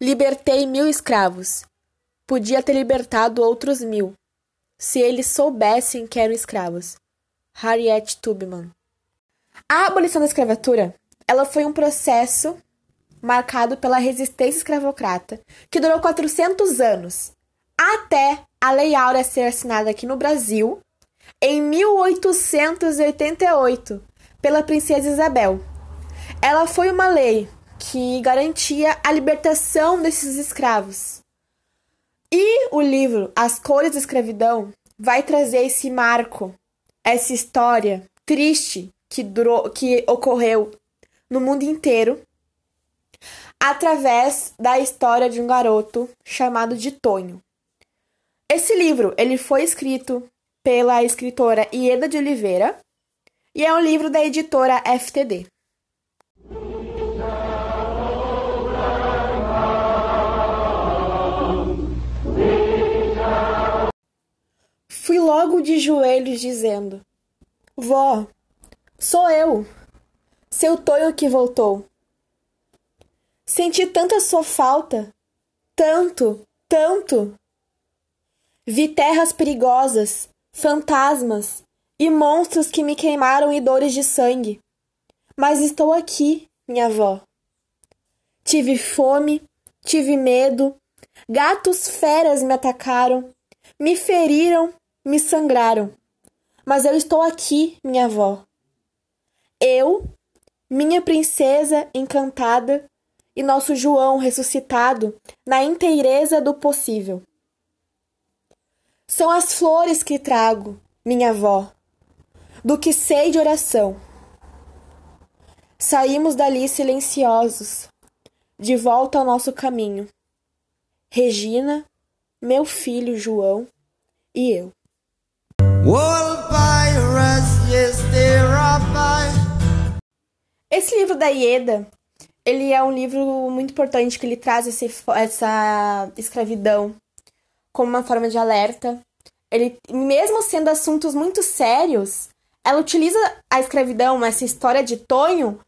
Libertei mil escravos. Podia ter libertado outros mil, se eles soubessem que eram escravos. Harriet Tubman. A abolição da escravatura, ela foi um processo marcado pela resistência escravocrata, que durou 400 anos, até a Lei Áurea ser assinada aqui no Brasil em 1888 pela princesa Isabel. Ela foi uma lei que garantia a libertação desses escravos. E o livro As Cores da Escravidão vai trazer esse marco, essa história triste que durou, que ocorreu no mundo inteiro, através da história de um garoto chamado de Tonho. Esse livro, ele foi escrito pela escritora Ieda de Oliveira e é um livro da editora FTD. De joelhos dizendo: Vó, sou eu, seu Tonho que voltou. Senti tanta sua falta, tanto, tanto. Vi terras perigosas, fantasmas e monstros que me queimaram e dores de sangue. Mas estou aqui, minha avó. Tive fome, tive medo, gatos feras me atacaram, me feriram me sangraram. Mas eu estou aqui, minha avó. Eu, minha princesa encantada e nosso João ressuscitado na inteireza do possível. São as flores que trago, minha avó, do que sei de oração. Saímos dali silenciosos, de volta ao nosso caminho. Regina, meu filho João e eu. Esse livro da Ieda, ele é um livro muito importante que ele traz esse, essa escravidão como uma forma de alerta. Ele, mesmo sendo assuntos muito sérios, ela utiliza a escravidão, essa história de Tonho,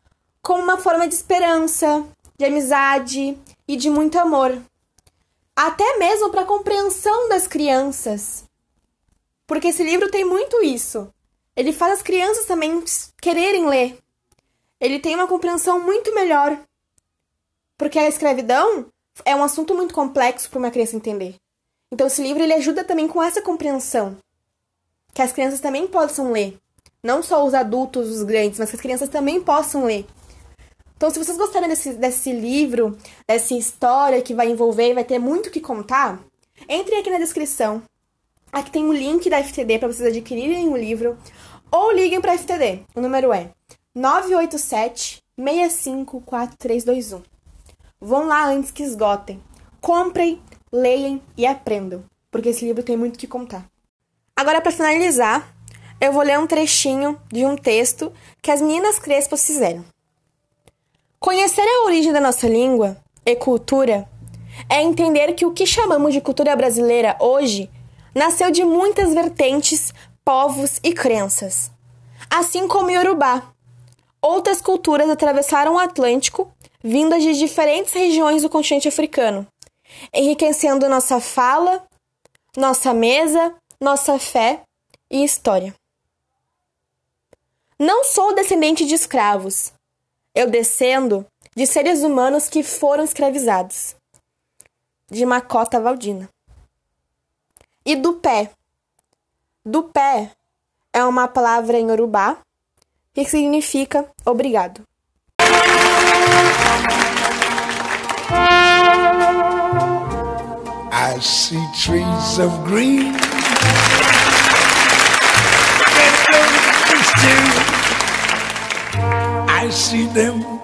como uma forma de esperança, de amizade e de muito amor. Até mesmo para a compreensão das crianças. Porque esse livro tem muito isso. Ele faz as crianças também quererem ler. Ele tem uma compreensão muito melhor. Porque a escravidão é um assunto muito complexo para uma criança entender. Então esse livro ele ajuda também com essa compreensão. Que as crianças também possam ler. Não só os adultos, os grandes, mas que as crianças também possam ler. Então, se vocês gostarem desse, desse livro, dessa história que vai envolver e vai ter muito o que contar, entrem aqui na descrição Aqui tem um link da FTD para vocês adquirirem o livro ou liguem para a FTD. O número é 987 654321. Vão lá antes que esgotem. Comprem, leiam e aprendam, porque esse livro tem muito o que contar. Agora, para finalizar, eu vou ler um trechinho de um texto que as meninas Crespas fizeram. Conhecer a origem da nossa língua e cultura é entender que o que chamamos de cultura brasileira hoje nasceu de muitas vertentes, povos e crenças. Assim como Yorubá. Outras culturas atravessaram o Atlântico, vindas de diferentes regiões do continente africano, enriquecendo nossa fala, nossa mesa, nossa fé e história. Não sou descendente de escravos. Eu descendo de seres humanos que foram escravizados. De Macota Valdina e do pé. Do pé é uma palavra em urubá que significa obrigado. I see trees of green. I see them